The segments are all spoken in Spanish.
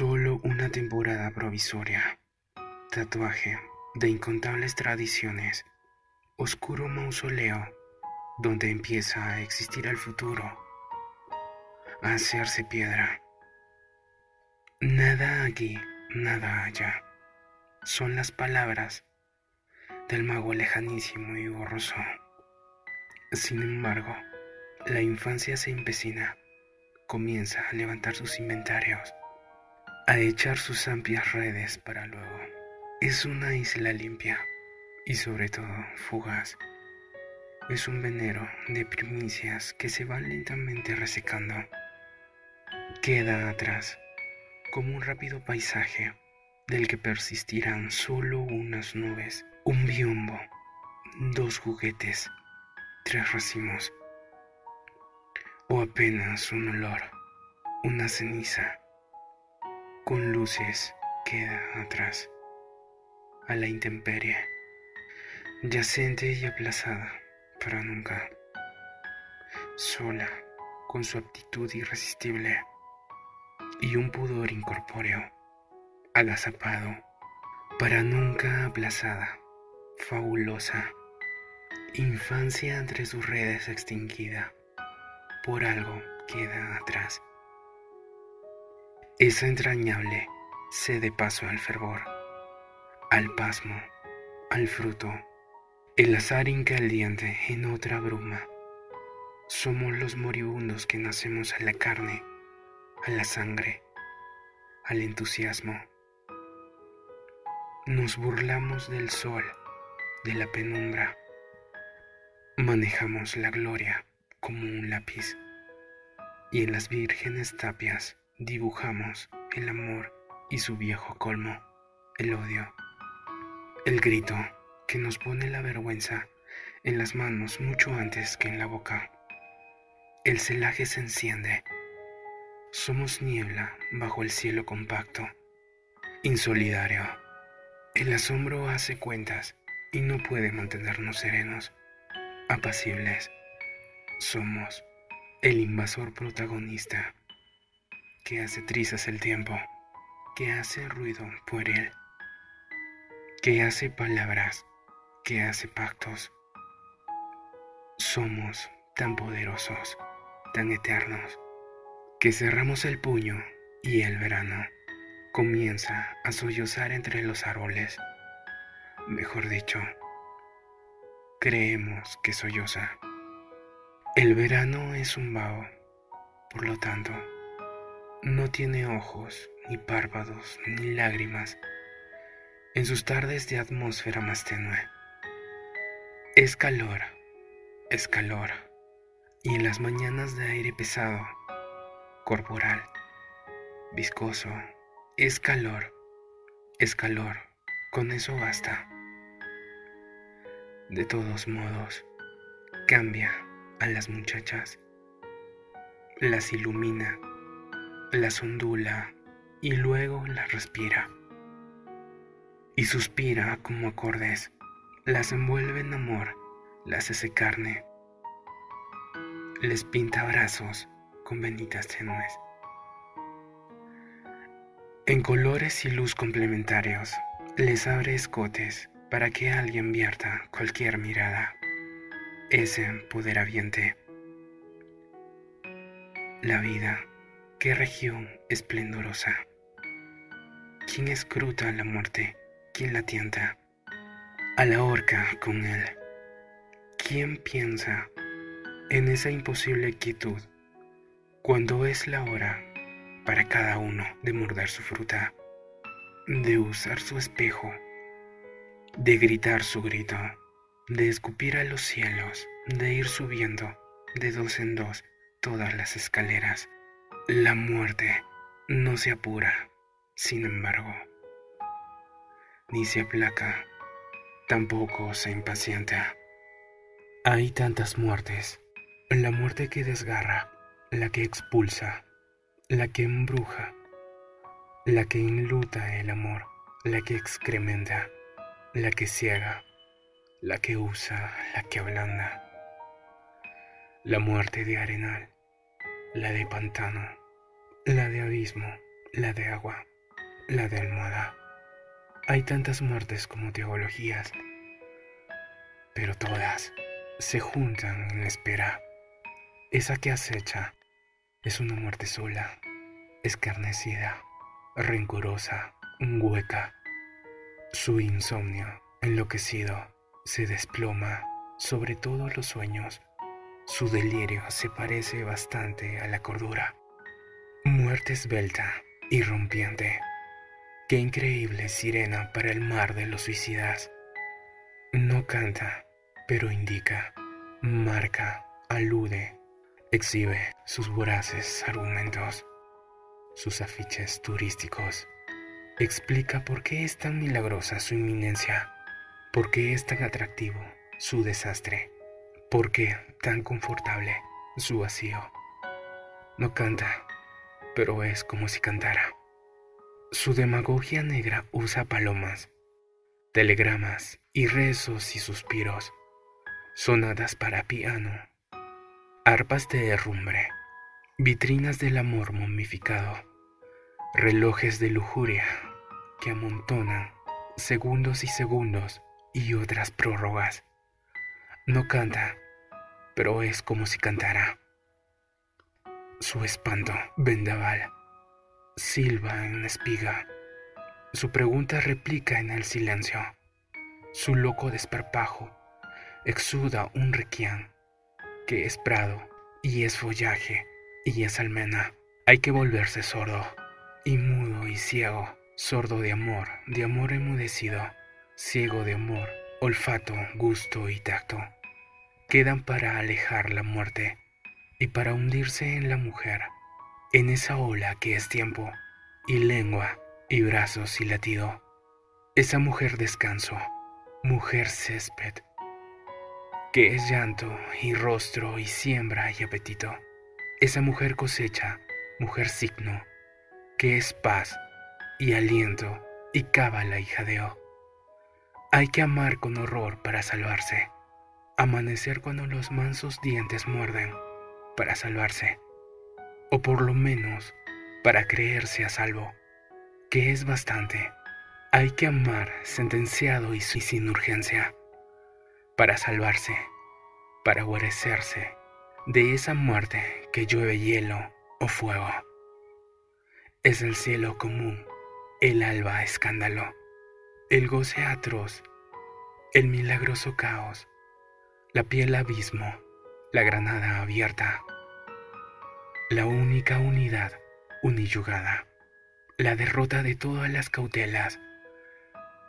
Solo una temporada provisoria. Tatuaje de incontables tradiciones. Oscuro mausoleo donde empieza a existir el futuro. A hacerse piedra. Nada aquí, nada allá. Son las palabras del mago lejanísimo y borroso. Sin embargo, la infancia se empecina, comienza a levantar sus inventarios, a echar sus amplias redes para luego. Es una isla limpia y sobre todo fugaz. Es un venero de primicias que se van lentamente resecando. Queda atrás como un rápido paisaje del que persistirán solo unas nubes, un biombo, dos juguetes tres racimos, o apenas un olor, una ceniza, con luces queda atrás, a la intemperie, yacente y aplazada para nunca, sola, con su aptitud irresistible y un pudor incorpóreo, agazapado, para nunca aplazada, fabulosa Infancia entre sus redes extinguida, por algo queda atrás. Esa entrañable cede paso al fervor, al pasmo, al fruto, el azar incaliente en otra bruma. Somos los moribundos que nacemos a la carne, a la sangre, al entusiasmo. Nos burlamos del sol, de la penumbra Manejamos la gloria como un lápiz y en las vírgenes tapias dibujamos el amor y su viejo colmo, el odio, el grito que nos pone la vergüenza en las manos mucho antes que en la boca. El celaje se enciende. Somos niebla bajo el cielo compacto, insolidario. El asombro hace cuentas y no puede mantenernos serenos apacibles. Somos el invasor protagonista que hace trizas el tiempo, que hace ruido pueril, que hace palabras, que hace pactos. Somos tan poderosos, tan eternos, que cerramos el puño y el verano comienza a sollozar entre los árboles. Mejor dicho, creemos que solloza. El verano es un vaho, por lo tanto, no tiene ojos, ni párpados, ni lágrimas. En sus tardes de atmósfera más tenue. Es calor, es calor, y en las mañanas de aire pesado, corporal, viscoso, es calor, es calor, con eso basta. De todos modos, cambia a las muchachas, las ilumina, las ondula y luego las respira. Y suspira como acordes, las envuelve en amor, las hace carne, les pinta brazos con venitas tenues. En colores y luz complementarios, les abre escotes para que alguien vierta cualquier mirada. Ese poder aviente. La vida, qué región esplendorosa. ¿Quién escruta la muerte? ¿Quién la tienta? A la horca con él. ¿Quién piensa en esa imposible quietud cuando es la hora para cada uno de morder su fruta, de usar su espejo? de gritar su grito, de escupir a los cielos, de ir subiendo de dos en dos todas las escaleras. La muerte no se apura, sin embargo, ni se aplaca, tampoco se impacienta. Hay tantas muertes, la muerte que desgarra, la que expulsa, la que embruja, la que enluta el amor, la que excrementa la que ciega, la que usa, la que ablanda, la muerte de arenal, la de pantano, la de abismo, la de agua, la de almohada. Hay tantas muertes como teologías, pero todas se juntan en la espera. Esa que acecha es una muerte sola, escarnecida, rencorosa, hueca. Su insomnio, enloquecido, se desploma sobre todos los sueños. Su delirio se parece bastante a la cordura. Muerte esbelta y rompiente. Qué increíble sirena para el mar de los suicidas. No canta, pero indica, marca, alude, exhibe sus voraces argumentos, sus afiches turísticos. Explica por qué es tan milagrosa su inminencia, por qué es tan atractivo su desastre, por qué tan confortable su vacío. No canta, pero es como si cantara. Su demagogia negra usa palomas, telegramas y rezos y suspiros, sonadas para piano, arpas de derrumbre, vitrinas del amor momificado, relojes de lujuria que amontonan segundos y segundos y otras prórrogas. No canta, pero es como si cantara. Su espanto, vendaval, silba en espiga. Su pregunta replica en el silencio. Su loco desparpajo exuda un requián que es prado y es follaje y es almena. Hay que volverse sordo y mudo y ciego, sordo de amor, de amor enmudecido, ciego de amor, olfato, gusto y tacto. Quedan para alejar la muerte y para hundirse en la mujer, en esa ola que es tiempo, y lengua, y brazos y latido. Esa mujer descanso, mujer césped, que es llanto y rostro y siembra y apetito. Esa mujer cosecha, mujer signo, que es paz y aliento y cábala y jadeo. Hay que amar con horror para salvarse, amanecer cuando los mansos dientes muerden para salvarse, o por lo menos para creerse a salvo, que es bastante. Hay que amar sentenciado y sin urgencia, para salvarse, para guarecerse de esa muerte que llueve hielo o fuego. Es el cielo común, el alba escándalo, el goce atroz, el milagroso caos, la piel abismo, la granada abierta, la única unidad uniyugada, la derrota de todas las cautelas.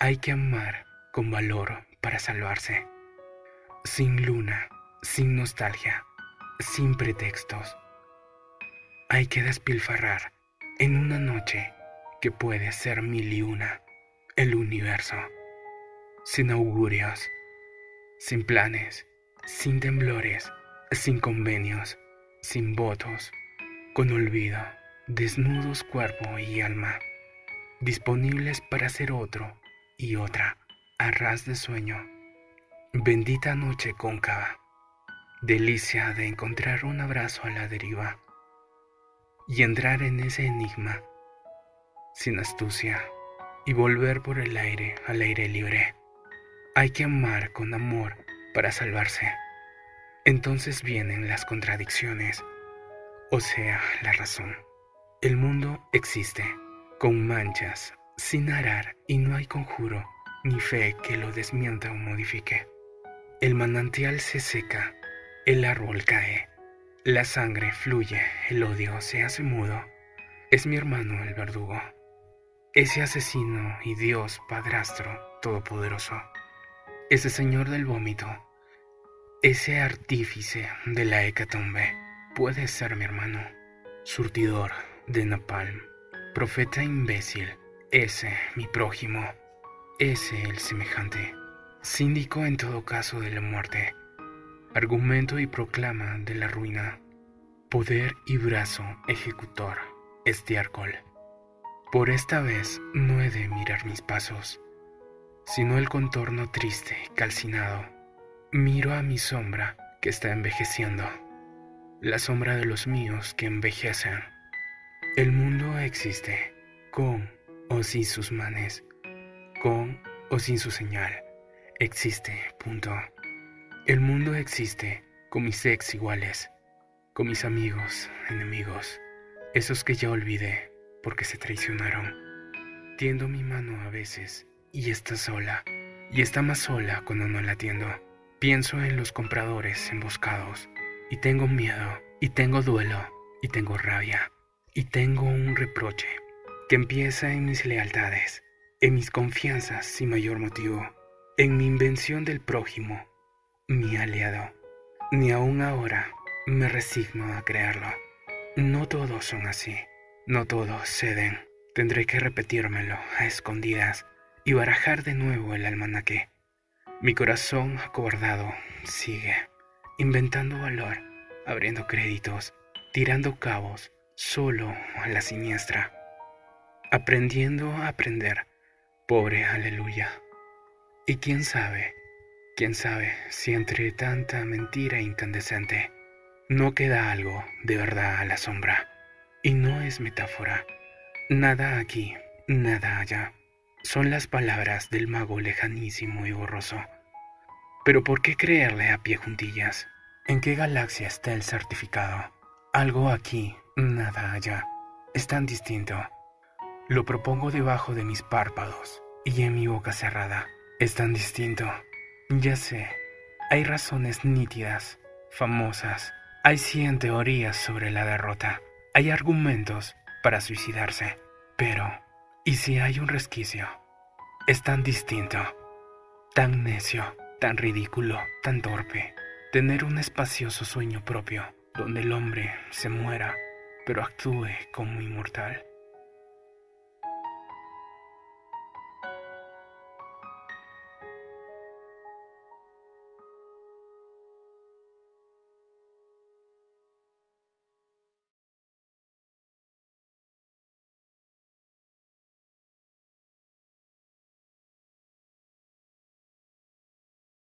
Hay que amar con valor para salvarse, sin luna, sin nostalgia, sin pretextos. Hay que despilfarrar en una noche que puede ser mil y una. El universo, sin augurios, sin planes, sin temblores, sin convenios, sin votos, con olvido, desnudos cuerpo y alma, disponibles para ser otro y otra, a ras de sueño. Bendita noche cóncava, delicia de encontrar un abrazo a la deriva y entrar en ese enigma sin astucia y volver por el aire al aire libre. Hay que amar con amor para salvarse. Entonces vienen las contradicciones o sea, la razón. El mundo existe, con manchas, sin arar, y no hay conjuro ni fe que lo desmienta o modifique. El manantial se seca, el árbol cae, la sangre fluye, el odio se hace mudo. Es mi hermano el verdugo, ese asesino y Dios padrastro todopoderoso, ese señor del vómito, ese artífice de la hecatombe Puede ser mi hermano, surtidor de napalm, profeta imbécil, ese mi prójimo, ese el semejante, síndico en todo caso de la muerte, argumento y proclama de la ruina, poder y brazo ejecutor, estiércol. Por esta vez no he de mirar mis pasos, sino el contorno triste, calcinado. Miro a mi sombra que está envejeciendo la sombra de los míos que envejecen. El mundo existe, con o sin sus manes, con o sin su señal. Existe, punto. El mundo existe con mis ex iguales, con mis amigos, enemigos, esos que ya olvidé porque se traicionaron. Tiendo mi mano a veces y está sola, y está más sola cuando no la tiendo. Pienso en los compradores emboscados, y tengo miedo, y tengo duelo, y tengo rabia, y tengo un reproche que empieza en mis lealtades, en mis confianzas sin mayor motivo, en mi invención del prójimo, mi aliado. Ni aún ahora me resigno a creerlo. No todos son así, no todos ceden. Tendré que repetírmelo a escondidas y barajar de nuevo el almanaque. Mi corazón acobardado sigue, inventando valor, abriendo créditos, tirando cabos, solo a la siniestra, aprendiendo a aprender, pobre aleluya. Y quién sabe, quién sabe si entre tanta mentira incandescente no queda algo de verdad a la sombra. Y no es metáfora. Nada aquí, nada allá. Son las palabras del mago lejanísimo y borroso. Pero ¿por qué creerle a pie juntillas? ¿En qué galaxia está el certificado? Algo aquí, nada allá. Es tan distinto. Lo propongo debajo de mis párpados y en mi boca cerrada. Es tan distinto. Ya sé, hay razones nítidas, famosas. Hay cien teorías sobre la derrota. Hay argumentos para suicidarse, pero ¿y si hay un resquicio? Es tan distinto, tan necio, tan ridículo, tan torpe, tener un espacioso sueño propio donde el hombre se muera, pero actúe como inmortal.